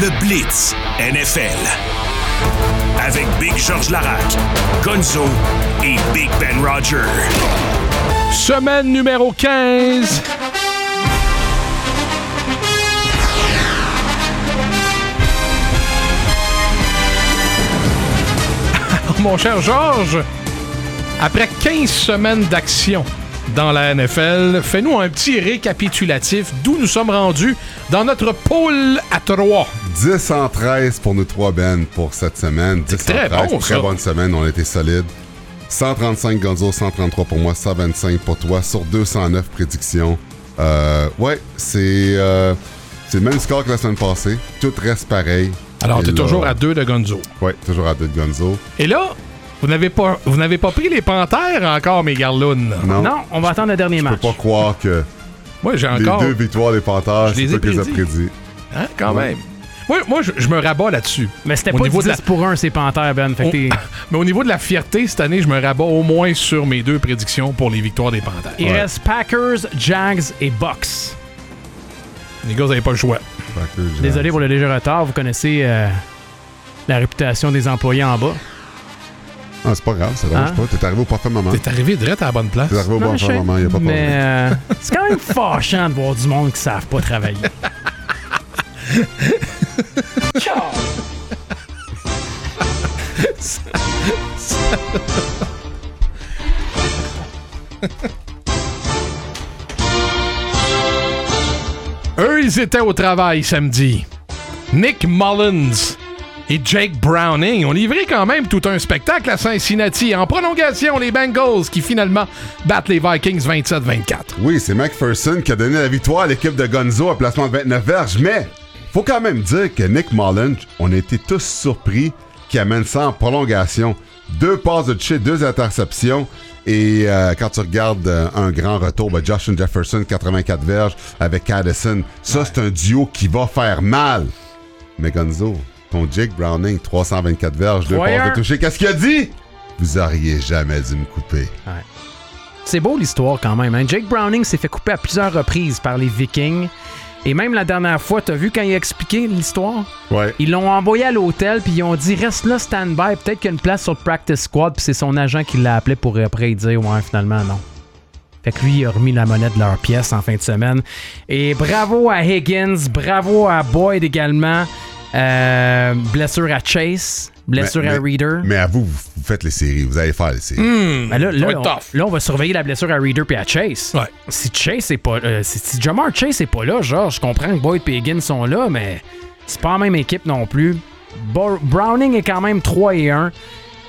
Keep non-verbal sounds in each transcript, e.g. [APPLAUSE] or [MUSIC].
le Blitz NFL. Avec Big George Larac, Gonzo et Big Ben Roger. Semaine numéro 15. [LAUGHS] Mon cher Georges, après 15 semaines d'action dans la NFL, fais-nous un petit récapitulatif d'où nous sommes rendus dans notre pôle à 3. 10 en 13 pour nous trois Ben pour cette semaine. 10 C'est très en 13, bon, très ça. bonne semaine, on a été solide. 135 Gonzo, 133 pour moi, 125 pour toi sur 209 prédictions. Euh, ouais, c'est euh, c'est le même score que la semaine passée. Tout reste pareil. Alors, t'es toujours à 2 de Gonzo. Ouais, toujours à 2 de Gonzo. Et là, vous n'avez pas, vous n'avez pas pris les panthères encore, mes garlounes? Non, Non, on va attendre le dernier je peux match. pas croire que Moi, j'ai les encore. deux victoires des Panthers, Je c'est les ai les prédits. prédits. Hein, quand Ouais. même. Moi, moi je, je me rabats là-dessus. Mais c'était Au pas niveau 10 de la- pour 1, ces Panthères, Ben. Fait que [LAUGHS] Mais au niveau de la fierté, cette année, je me rabats au moins sur mes deux prédictions pour les victoires des Panthères. Il reste Packers, Jags et Bucks. Les gars, vous n'avez pas le choix. J'ai- Désolé pour le léger retard. Vous connaissez euh, la réputation des employés en bas. Ah, c'est pas grave, ça dérange Hein? pas. T'es arrivé au parfait moment. T'es arrivé direct à la bonne place. T'es arrivé au Non, bon je sais, moment, y a pas de Mais problème. euh, c'est quand même fâchant de voir du monde qui savent pas travailler. [LAUGHS] Eux, ils étaient au travail samedi. Nick Mullins et Jake Browning ont livré quand même tout un spectacle à Cincinnati. En prolongation, les Bengals qui finalement battent les Vikings 27-24. Oui, c'est McPherson qui a donné la victoire à l'équipe de Gonzo à placement de 29 verges, mais faut quand même dire que Nick Mullins, on a été tous surpris qu'il amène ça en prolongation. Deux passes de toucher, deux interceptions. Et euh, quand tu regardes euh, un grand retour, ben, Justin Jefferson, 84 verges, avec Addison, ça c'est un duo qui va faire mal. Mais Gonzo, ton Jake Browning, 324 verges, deux passes de toucher, qu'est-ce qu'il a dit? Vous auriez jamais dû me couper. C'est beau l'histoire quand même. hein. Jake Browning s'est fait couper à plusieurs reprises par les Vikings. Et même la dernière fois, t'as vu quand il a expliqué l'histoire? Ouais. Ils l'ont envoyé à l'hôtel, puis ils ont dit reste là, stand-by. Peut-être qu'il y a une place sur le practice squad, puis c'est son agent qui l'a appelé pour après dire ouais, finalement, non. Fait que lui, il a remis la monnaie de leur pièce en fin de semaine. Et bravo à Higgins, bravo à Boyd également. Euh, blessure à Chase, blessure Mais- à mais- Reader. Mais à vous, vous faites les séries, vous allez faire les séries. Ben là, là, on, là, on va surveiller la blessure à Reader puis à Chase. Ouais. Si Chase est pas euh, si, si Jamar Chase est pas là, genre, je comprends que Boyd et Higgins sont là, mais c'est pas la même équipe non plus. Bo- Browning est quand même 3 et 1.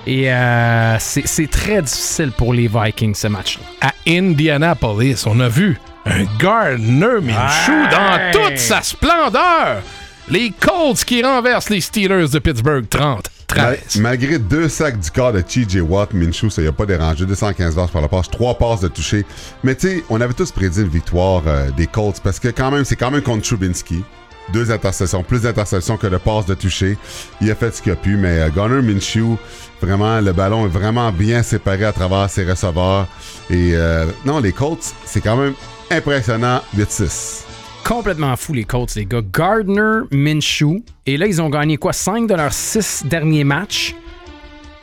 Et euh, c'est c'est très difficile pour les Vikings ce match-là. à Indianapolis, on a vu un Gardner Minshew Hey! dans toute sa splendeur. Les Colts qui renversent les Steelers de Pittsburgh 30. Ma- 13. malgré deux sacs du corps de TJ Watt, Minshew, ça y a pas dérangé. 215 verges par la passe, trois passes de toucher. Mais tu sais, on avait tous prédit une victoire euh, des Colts parce que quand même, c'est quand même contre Trubinsky. Deux interceptions, plus d'interceptions que de passes de toucher. Il a fait ce qu'il a pu, mais euh, Gunnar Minshew, vraiment, le ballon est vraiment bien séparé à travers ses receveurs. Et euh, non, les Colts, c'est quand même impressionnant. 8-6. Complètement fou, les Colts, les gars. Gardner, Minshew. Et là, ils ont gagné quoi? 5 de leurs 6 derniers matchs.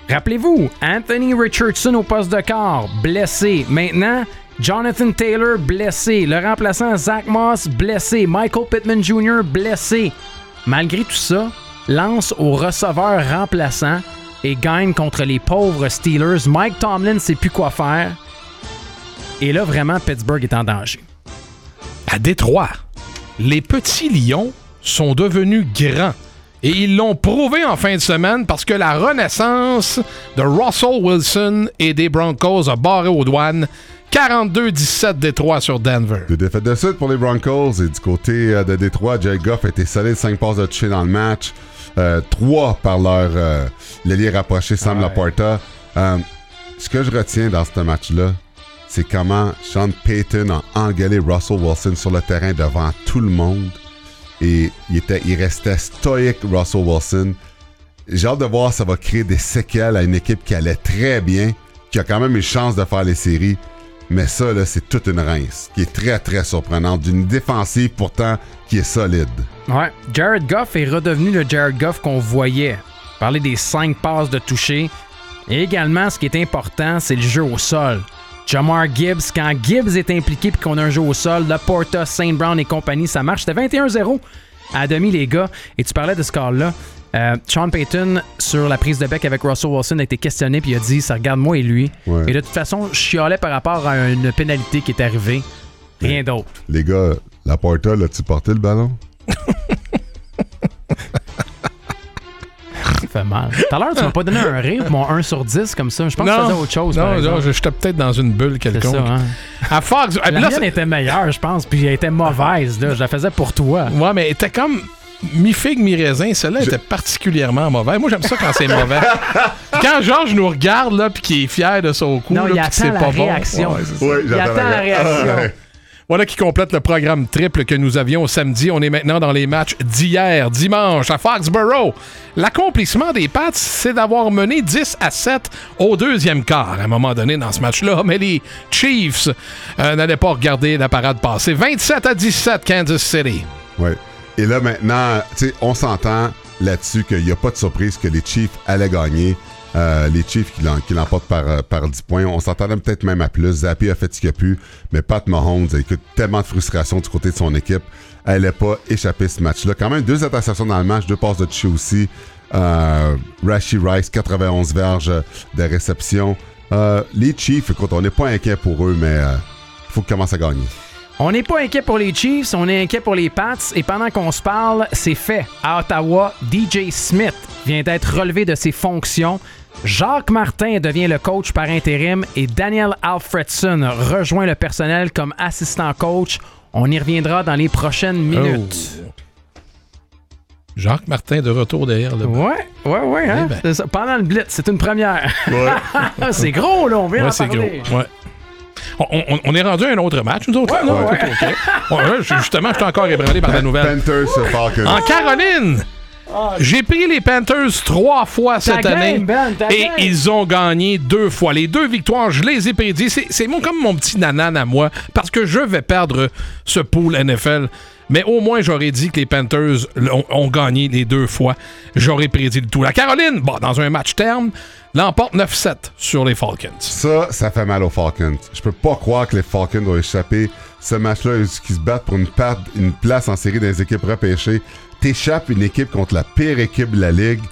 Rappelez-vous, Anthony Richardson au poste de quart, blessé. Maintenant, Jonathan Taylor, blessé. Le remplaçant Zach Moss, blessé. Michael Pittman Jr., blessé. Malgré tout ça, lance au receveur remplaçant et gagne contre les pauvres Steelers. Mike Tomlin sait plus quoi faire. Et là, vraiment, Pittsburgh est en danger. À Détroit, les petits lions sont devenus grands. Et ils l'ont prouvé en fin de semaine parce que la renaissance de Russell Wilson et des Broncos a barré aux douanes 42-17 Détroit sur Denver. Deux défaites de suite pour les Broncos. Et du côté euh, de Détroit, Jay Goff a été solide, 5 passes de toucher dans le match. 3 par leur euh, l'ailier rapproché Sam Laporta. Euh, ce que je retiens dans ce match-là, c'est comment Sean Payton a engueulé Russell Wilson sur le terrain devant tout le monde. Et il, était, il restait stoïque, Russell Wilson. J'ai hâte de voir ça va créer des séquelles à une équipe qui allait très bien, qui a quand même une chance de faire les séries. Mais ça, là, c'est toute une rince qui est très, très surprenante. D'une défensive, pourtant, qui est solide. Ouais. Jared Goff est redevenu le Jared Goff qu'on voyait. Parler des cinq passes de toucher. Et également, ce qui est important, c'est le jeu au sol. Jamar Gibbs, quand Gibbs est impliqué puis qu'on a un jeu au sol, Laporta, Saint Brown et compagnie, ça marche. C'était 21-0 à demi, les gars. Et tu parlais de ce score-là. Euh, Sean Payton, sur la prise de bec avec Russell Wilson, a été questionné puis il a dit ça regarde moi et lui. Ouais. Et de toute façon, je chialais par rapport à une pénalité qui est arrivée. Rien d'autre. Les gars, la Porta, l'as-tu porté le ballon? [LAUGHS] fait mal. Tout à l'heure, tu m'as pas donné un rire, mon 1 sur 10 comme ça. Je pense que tu faisais autre chose. Non, non, j'étais peut-être dans une bulle quelconque. ça, hein. À Fox, ah, La là, mienne était meilleure, je pense, puis elle était mauvaise. Là. Je la faisais pour toi. Ouais, mais elle était comme mi-figue, mi-raisin. Celle-là était particulièrement mauvaise. Moi, j'aime ça quand c'est mauvais. [LAUGHS] quand Georges nous regarde, là, puis qu'il est fier de son coup, Non, là, il puis que c'est attend pas bon. Ouais, Il attend la réaction. Voilà qui complète le programme triple que nous avions samedi. On est maintenant dans les matchs d'hier, dimanche, à Foxborough. L'accomplissement des Pats, c'est d'avoir mené 10 à 7 au deuxième quart, à un moment donné dans ce match-là. [LAUGHS] Mais les Chiefs euh, n'allaient pas regarder la parade passer. 27 à 17, Kansas City. Ouais. Et là, maintenant, on s'entend là-dessus qu'il n'y a pas de surprise que les Chiefs allaient gagner. Euh, les Chiefs qui l'em- qui l'emportent par, euh, par 10 points. On s'entendait peut-être même à plus. Zappy a fait ce qu'il a pu, mais Pat Mahomes écoute, tellement de frustration du côté de son équipe. Elle n'a pas échappé ce match-là. Quand même, deux interceptions dans le match, deux passes de toucher aussi. Euh, Rashi Rice, 91 verges de réception. Euh, les Chiefs, écoute, on n'est pas inquiet pour eux, mais il faut qu'ils commencent à gagner. On n'est pas inquiet pour les Chiefs, on est inquiet pour les Pats. Et pendant qu'on se parle, c'est fait. À Ottawa, DJ Smith vient d'être relevé de ses fonctions. Jacques Martin devient le coach par intérim et Daniel Alfredson rejoint le personnel comme assistant coach. On y reviendra dans les prochaines minutes. Oh. Jacques Martin de retour derrière le banc. Ouais, ouais, ouais. hein? Eh ben. Ça. Pendant le blitz, c'est une première. [LAUGHS] c'est gros, là, on vient Ouais, c'est gros. Ouais. On, on- on est rendu à un autre match, nous autres. là, non? ouais. Ok, ok. [LAUGHS] Ouais, justement, je suis encore ébranlé par la nouvelle. Panthers. En Caroline, j'ai pris les Panthers trois fois cette game, année Ben, et game. ils ont gagné deux fois. Les deux victoires, je les ai prédits. C'est, c'est mon, comme mon petit nanan à moi parce que je vais perdre ce pool NFL. Mais au moins, j'aurais dit que les Panthers ont, ont gagné les deux fois. J'aurais prédit le tout. La Caroline, bon, dans un match terme, l'emporte 9-7 sur les Falcons. Ça, ça fait mal aux Falcons. Je peux pas croire que les Falcons ont échappé ce match-là, qui se battent pour une, part- une place en série des équipes repêchées. T'échappes une équipe contre la pire équipe de la ligue.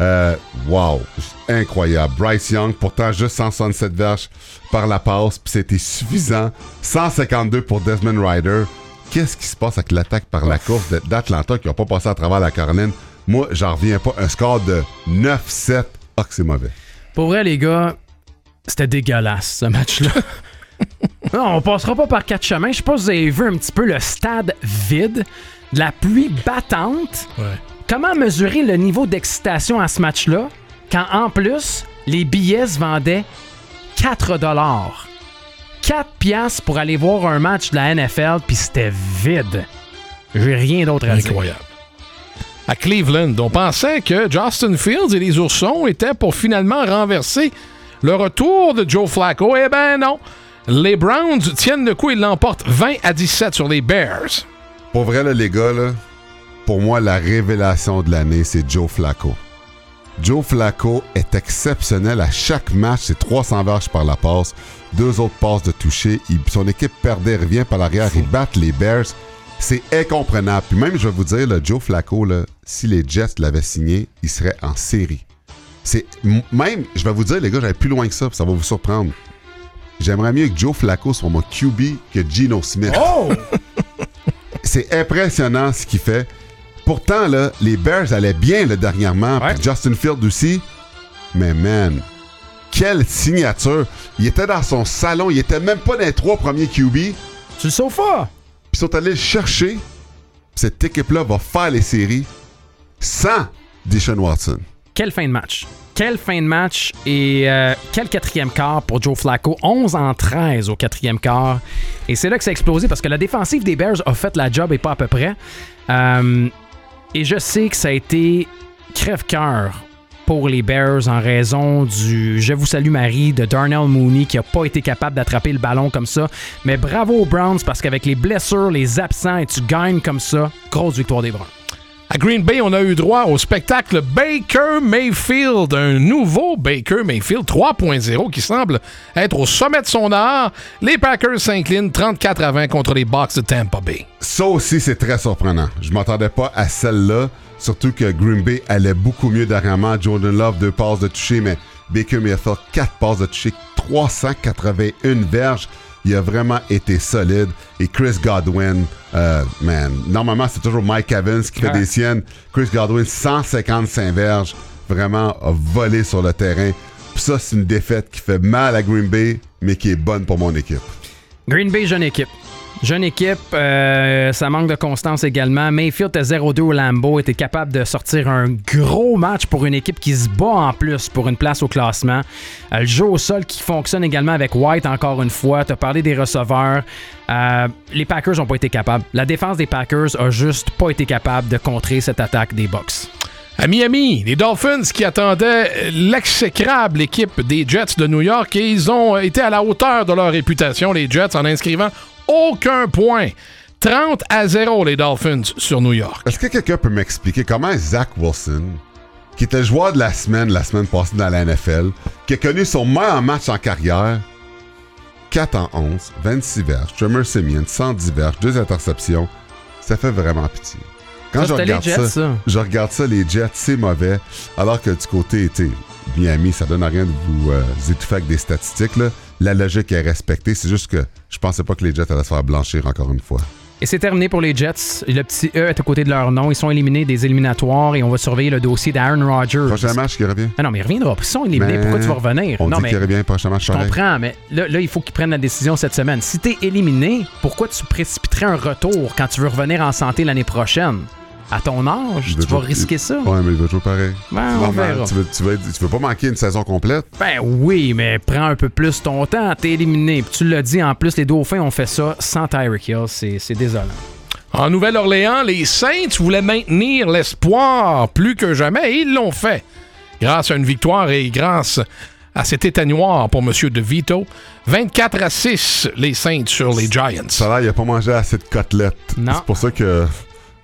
Euh, wow, incroyable. Bryce Young, pourtant juste 167 verges par la passe, puis c'était suffisant. 152 pour Desmond Ryder. Qu'est-ce qui se passe avec l'attaque par la course d'Atlanta qui n'a pas passé à travers la Caroline? Moi, j'en reviens pas. Un score de 9-7. Ah, que c'est mauvais. Pour vrai, les gars, c'était dégueulasse, ce match-là. [LAUGHS] non, on passera pas par quatre chemins. Je sais pas si vous avez vu un petit peu le stade vide, de la pluie battante. Ouais. Comment mesurer le niveau d'excitation à ce match-là quand, en plus, les billets se vendaient 4 4 piastres pour aller voir un match de la NFL, puis c'était vide. J'ai rien d'autre à dire. Incroyable. À Cleveland, on pensait que Justin Fields et les Oursons étaient pour finalement renverser le retour de Joe Flacco. Eh ben non. Les Browns tiennent le coup et l'emportent 20 à 17 sur les Bears. Pour vrai, là, les gars, là, pour moi, la révélation de l'année, c'est Joe Flacco. Joe Flacco est exceptionnel à chaque match. C'est 300 verges par la passe, deux autres passes de toucher. Il- son équipe perdait, revient par l'arrière. Ils battent les Bears. C'est incomprenable. Puis même, je vais vous dire, là, Joe Flacco, là, si les Jets l'avaient signé, il serait en série. C'est même, je vais vous dire, les gars, j'allais plus loin que ça, ça va vous surprendre. J'aimerais mieux que Joe Flacco soit mon QB que Geno Smith. Oh! [LAUGHS] C'est impressionnant ce qu'il fait. Pourtant, là, les Bears allaient bien là, dernièrement, Ouais. puis Justin Field aussi. Mais man, quelle signature! Il était dans son salon, il était même pas dans les trois premiers QB. Puis Sur le sofa! ils sont allés le chercher. Cette équipe-là va faire les séries sans Deshaun Watson. Quelle fin de match. Quelle fin de match et euh, quel quatrième quart pour Joe Flacco? 11 en 13 au quatrième quart. Et c'est là que ça a explosé parce que la défensive des Bears a fait la job et pas à peu près. Euh, et je sais que ça a été crève-cœur pour les Bears en raison du Je vous salue Marie de Darnell Mooney qui n'a pas été capable d'attraper le ballon comme ça. Mais bravo aux Browns parce qu'avec les blessures, les absents et tu gagnes comme ça, grosse victoire des Browns. À Green Bay, on a eu droit au spectacle Baker Mayfield, un nouveau Baker Mayfield 3.0 qui semble être au sommet de son art. Les Packers s'inclinent 34 à 20 contre les Bucks de Tampa Bay. Ça aussi, c'est très surprenant. Je m'attendais pas à celle-là, surtout que Green Bay allait beaucoup mieux dernièrement. Jordan Love, deux passes de toucher, mais Baker Mayfield, quatre passes de toucher, 381 verges. Il a vraiment été solide. Et Chris Godwin, euh, man, normalement, c'est toujours Mike Evans qui fait Ouais. des siennes. Chris Godwin, 155 verges, vraiment a volé sur le terrain. Puis ça, c'est une défaite qui fait mal à Green Bay, mais qui est bonne pour mon équipe. Green Bay, jeune équipe. Jeune équipe, euh, ça manque de constance également. Mayfield à 0-2 au Lambeau était capable de sortir un gros match pour une équipe qui se bat en plus pour une place au classement. Euh, le jeu au sol qui fonctionne également avec White encore une fois. Tu as parlé des receveurs. Euh, les Packers n'ont pas été capables. La défense des Packers a juste pas été capable de contrer cette attaque des Bucks. À Miami, les Dolphins qui attendaient l'exécrable équipe des Jets de New York et ils ont été à la hauteur de leur réputation, les Jets, en inscrivant aucun point. 30 à 0 les Dolphins sur New York. Est-ce que quelqu'un peut m'expliquer comment Zach Wilson, qui était le joueur de la semaine la semaine passée dans la NFL, qui a connu son meilleur match en carrière, 4 en 11, 26 verges, Tremor Simeon, 110 verges, 2 interceptions, ça fait vraiment pitié. Quand Ça, je regarde Jets, ça, ça. je regarde ça, les Jets, c'est mauvais, alors que du côté, tu sais, Miami, ça donne à rien de vous euh, étouffer avec des statistiques. Là. La logique est respectée, c'est juste que je pensais pas que les Jets allaient se faire blanchir encore une fois. Et c'est terminé pour les Jets. Le petit E est à côté de leur nom. Ils sont éliminés des éliminatoires et on va surveiller le dossier d'Aaron Rodgers. Prochain match qui revient. Ah non, mais il reviendra. Ils sont éliminés. Mais Pourquoi tu vas revenir? On non, dit mais qu'il revient prochain match. je comprends, mais là, là, il faut qu'ils prennent la décision cette semaine. Si t'es éliminé, pourquoi tu précipiterais un retour quand tu veux revenir en santé l'année prochaine? À ton âge, tu vas jouer- risquer ça? Ouais, mais il va jouer pareil. Ben, on verra. Tu veux, tu, veux, tu veux pas manquer une saison complète? Ben oui, mais prends un peu plus ton temps. T'es éliminé. Puis tu l'as dit, en plus, les Dauphins ont fait ça sans Tyreek Hill. C'est désolant. En Nouvelle-Orléans, les Saints voulaient maintenir l'espoir plus que jamais et ils l'ont fait. Grâce à une victoire et grâce à cet éteignoir pour M. De Vito, 24 à 6 les Saints sur les Giants. Ça là, il a pas mangé assez de côtelettes. Non. C'est pour ça que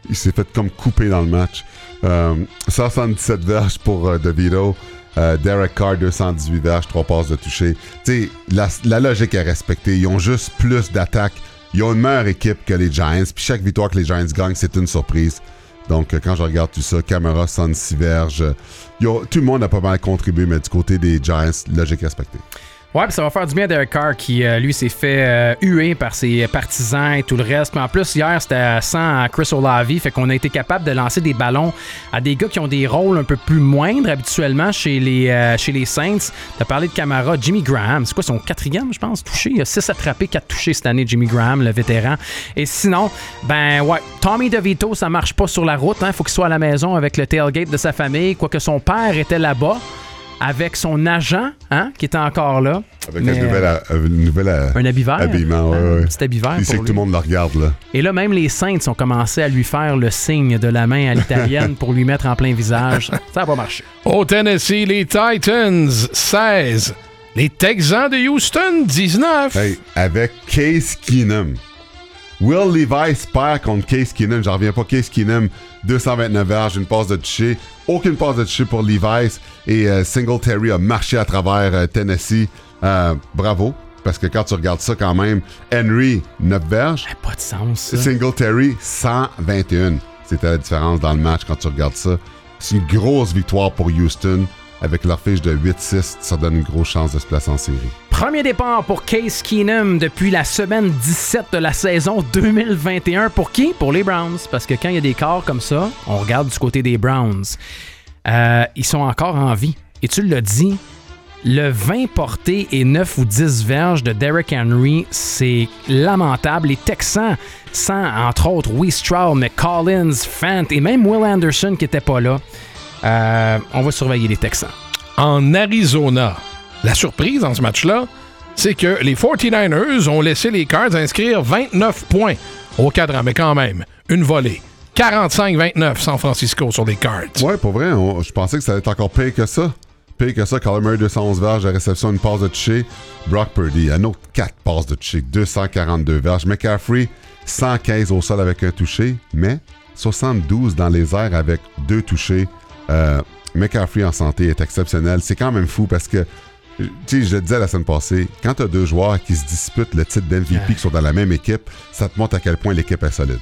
il s'est fait comme couper dans le match. Euh, 177 verges pour euh, DeVito. Euh, Derek Carr, 218 verges, 3 passes de toucher. Tu la, la logique est respectée. Ils ont juste plus d'attaques. Ils ont une meilleure équipe que les Giants. Puis chaque victoire que les Giants gagnent, c'est une surprise. Donc, euh, quand je regarde tout ça, Camara, 106 verges. euh, tout le monde a pas mal contribué, mais du côté des Giants, logique respectée. Ouais, puis ça va faire du bien à Derek Carr qui, euh, lui, s'est fait euh, huer par ses partisans et tout le reste. Mais en plus, hier, c'était sans Chris Olavi, fait qu'on a été capable de lancer des ballons à des gars qui ont des rôles un peu plus moindres habituellement chez les, euh, chez les Saints. T'as parlé de Camara, Jimmy Graham, c'est quoi son quatrième, je pense, touché? Il a 6 attrapés, 4 touchés cette année, Jimmy Graham, le vétéran. Et sinon, ben ouais, Tommy DeVito, ça marche pas sur la route, hein. faut qu'il soit à la maison avec le tailgate de sa famille, quoique son père était là-bas avec son agent, hein, qui était encore là. Avec Mais, un nouvel, euh, un nouvel, un habit vert. habillement. ouais, Un petit habit vert Il sait que tout le monde le regarde, là. Et là, même les Saints ont commencé à lui faire le signe de la main à l'italienne [LAUGHS] pour lui mettre en plein visage. Ça n'a pas marché. Au Tennessee, les Titans 16. Les Texans de Houston 19. Hey, avec Case Keenum. Will Levis perd contre Case Keenum. J'en reviens pas. Case Keenum, 229 verges, une passe de toucher. Aucune passe de toucher pour Levis. Et euh, Singletary a marché à travers euh, Tennessee. Euh, bravo. Parce que quand tu regardes ça quand même, Henry, 9 verges. Ça n'a pas de sens, ça. Singletary, 121. C'était la différence dans le match quand tu regardes ça. C'est une grosse victoire pour Houston. Avec leur fiche de 8-6, ça donne une grosse chance de se placer en série. Premier départ pour Case Keenum depuis la semaine 17 de la saison 2021. Pour qui? Pour les Browns. Parce que quand il y a des corps comme ça, on regarde du côté des Browns. Euh, ils sont encore en vie. Et tu l'as dit, le 20 porté et 9 ou 10 verges de Derrick Henry, c'est lamentable. Les Texans, sans entre autres Wee Stroud, mais Collins, Fant et même Will Anderson qui n'était pas là, euh, on va surveiller les Texans. En Arizona, la surprise dans ce match-là, c'est que les 49ers ont laissé les Cards inscrire 29 points au cadran, mais quand même, une volée, 45-29 San Francisco sur les Cards. Ouais, pour vrai, je pensais que ça allait être encore pire que ça. Pire que ça, Kyler Murray 211 verges de réception, une passe de toucher. Brock Purdy, un autre 4 passes de toucher, 242 verges. McCaffrey, 115 au sol avec un touché, mais 72 dans les airs avec deux touchés. Euh, McCaffrey en santé est exceptionnel. C'est quand même fou parce que, tu sais, je le disais la semaine passée, quand tu as deux joueurs qui se disputent le titre d'MVP qui sont dans la même équipe, ça te montre à quel point l'équipe est solide.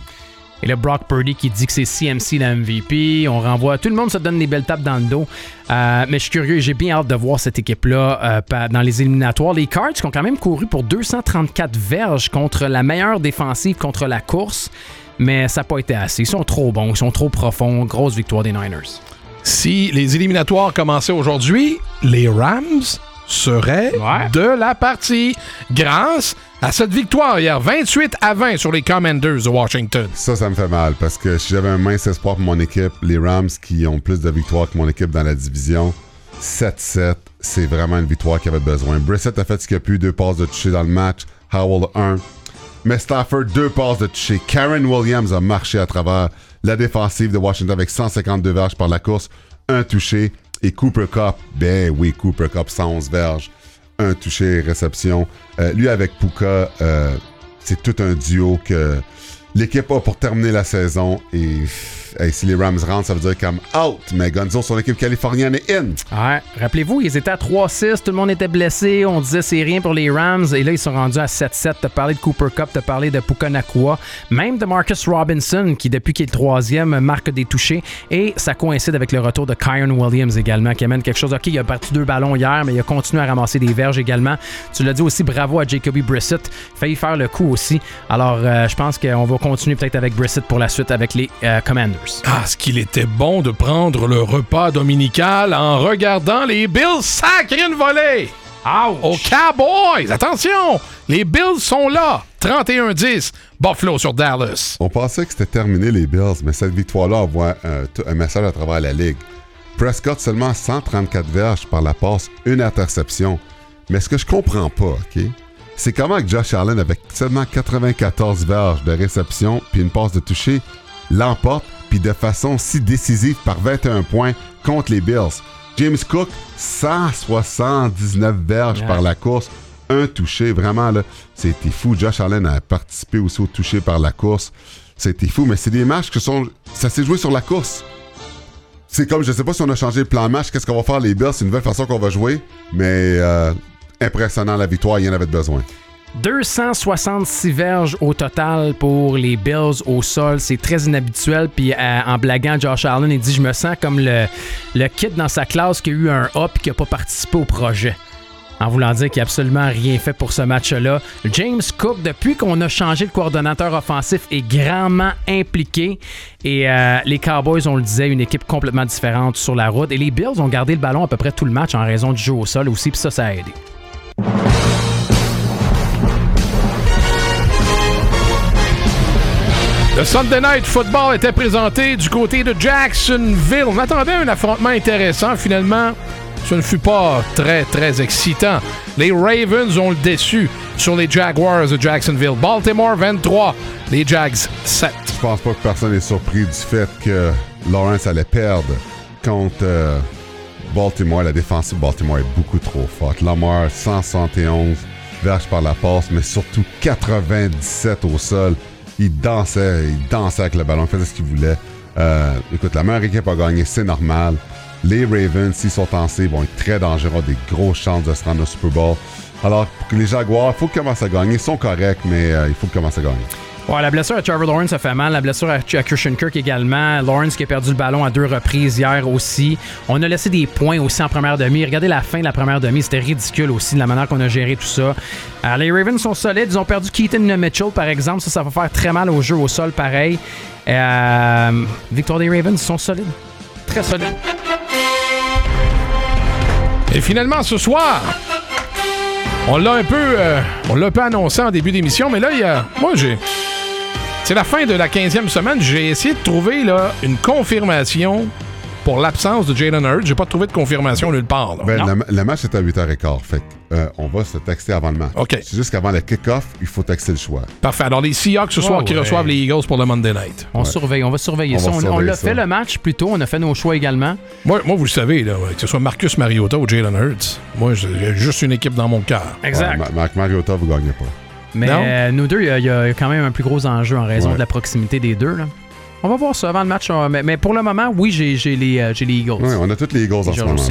Et le Brock Purdy qui dit que c'est CMC la MVP. On renvoie. Tout le monde se donne des belles tapes dans le dos. Euh, mais je suis curieux. J'ai bien hâte de voir cette équipe-là euh, dans les éliminatoires. Les Cards qui ont quand même couru pour 234 verges contre la meilleure défensive contre la course. Mais ça n'a pas été assez. Ils sont trop bons. Ils sont trop profonds. Grosse victoire des Niners. Si les éliminatoires commençaient aujourd'hui, les Rams seraient Ouais. de la partie grâce à cette victoire hier, 28 à 20 sur les Commanders de Washington. Ça, ça me fait mal parce que si j'avais un mince espoir pour mon équipe, les Rams qui ont plus de victoires que mon équipe dans la division, 7-7, c'est vraiment une victoire qui avait besoin. Brissett a fait ce qu'il a pu, deux passes de toucher dans le match, Howell 1. Mais Stafford, deux passes de toucher. Karen Williams a marché à travers la défensive de Washington avec 152 verges par la course, un touché. Et Cooper Cup, ben oui, Cooper Cup, 111 verges, un touché, réception. Euh, lui avec Puka, euh, c'est tout un duo que l'équipe a pour terminer la saison. Et hey, si les Rams rentrent, ça veut dire comme out. Mais Gonzo, son équipe californienne est in. Ouais. Rappelez-vous, ils étaient à 3-6, tout le monde était blessé, on disait c'est rien pour les Rams, et là ils sont rendus à 7-7. T'as parlé de Cooper Cup, t'as parlé de Puka Nakua, même de Marcus Robinson, qui depuis qu'il est troisième marque des touchés, et ça coïncide avec le retour de Kyron Williams également, qui amène quelque chose. Ok, il a battu deux ballons hier, mais il a continué à ramasser des verges également. Tu l'as dit aussi, bravo à Jacoby Brissett, failli faire le coup aussi. Alors euh, je pense qu'on va continuer peut-être avec Brissett pour la suite avec les euh, Commanders. Ah, ce qu'il était bon de prendre le repas dominical en regardant les Bills sacrer une volée aux Cowboys. Attention, les Bills sont là. 31-10, Buffalo sur Dallas. On pensait que c'était terminé les Bills, mais cette victoire-là envoie un message à travers la ligue. Prescott seulement 134 verges par la passe, une interception. Mais ce que je comprends pas, OK, c'est comment que Josh Allen, avec seulement 94 verges de réception puis une passe de toucher, l'emporte puis de façon si décisive par 21 points contre les Bills. James Cook, 179 verges Yeah. par la course, un touché. Vraiment, là, c'était fou. Josh Allen a participé aussi au touché par la course. C'était fou, mais c'est des matchs que sont. Ça s'est joué sur la course. C'est comme, je sais pas si on a changé le plan match, qu'est-ce qu'on va faire les Bills, c'est une nouvelle façon qu'on va jouer, mais euh, impressionnant la victoire, il y en avait besoin. 266 verges au total pour les Bills au sol. C'est très inhabituel. Puis euh, en blaguant, Josh Allen, il dit Je me sens comme le, kid dans sa classe qui a eu un et qui n'a pas participé au projet. En voulant dire qu'il n'a absolument rien fait pour ce match-là. James Cook, depuis qu'on a changé le coordonnateur offensif, est grandement impliqué. Et euh, les Cowboys, on le disait, une équipe complètement différente sur la route. Et les Bills ont gardé le ballon à peu près tout le match en raison du jeu au sol aussi. Puis ça, ça a aidé. Le Sunday Night Football était présenté du côté de Jacksonville. On attendait un affrontement intéressant. Finalement, ce ne fut pas très, très excitant. Les Ravens ont le déçu sur les Jaguars de Jacksonville. Baltimore 23, les Jags 7. Je pense pas que personne est surpris du fait que Lawrence allait perdre contre euh, Baltimore. La défensive de Baltimore est beaucoup trop forte. Lamar, 171 verges par la passe, mais surtout 97 au sol. Il dansait, il dansait avec le ballon, il faisait ce qu'il voulait. Euh, écoute, la meilleure équipe a gagné, c'est normal. Les Ravens, s'ils sont en vont être très dangereux, des grosses chances de se rendre au Super Bowl. Alors, pour que les Jaguars, il faut qu'ils commencent à gagner. Ils sont corrects, mais euh, il faut qu'ils commencent à gagner. Ouais, la blessure à Trevor Lawrence a fait mal. La blessure à, à Christian Kirk également. Lawrence qui a perdu le ballon à deux reprises hier aussi. On a laissé des points aussi en première demi. Regardez la fin de la première demi. C'était ridicule aussi de la manière qu'on a géré tout ça. Euh, les Ravens sont solides. Ils ont perdu Keaton Mitchell, par exemple. Ça, ça va faire très mal au jeu au sol, pareil. Euh, victoire des Ravens, ils sont solides. Très solides. Et finalement, ce soir, on l'a un peu, euh, on l'a un annoncé en début d'émission, mais là, il y a, moi, j'ai, c'est la fin de la 15e semaine. J'ai essayé de trouver là une confirmation pour l'absence de Jalen Hurts. J'ai pas trouvé de confirmation nulle part. Ben, le, le match est à 8h15. Fait que, euh, on va se texter avant le match. C'est juste qu'avant le kick-off, il faut texter le choix. Parfait. Alors, les Seahawks ce soir qui ouais. reçoivent les Eagles pour le Monday Night. On surveille, on va surveiller On ça. va On, l'a fait le match plus tôt, on a fait nos choix également. Moi, moi vous le savez, là, que ce soit Marcus Mariota ou Jalen Hurts, moi, j'ai juste une équipe dans mon cœur. Exact. Ouais, Ma- Marc Mariota, vous gagnez pas. Mais euh, nous deux, il y, a- il y a quand même un plus gros enjeu en raison Ouais. de la proximité des deux. là. On va voir ça avant le match. Mais, mais pour le moment, oui, j'ai les, euh, j'ai les Eagles. Ouais, on a tous les Eagles en ce aussi. moment-là.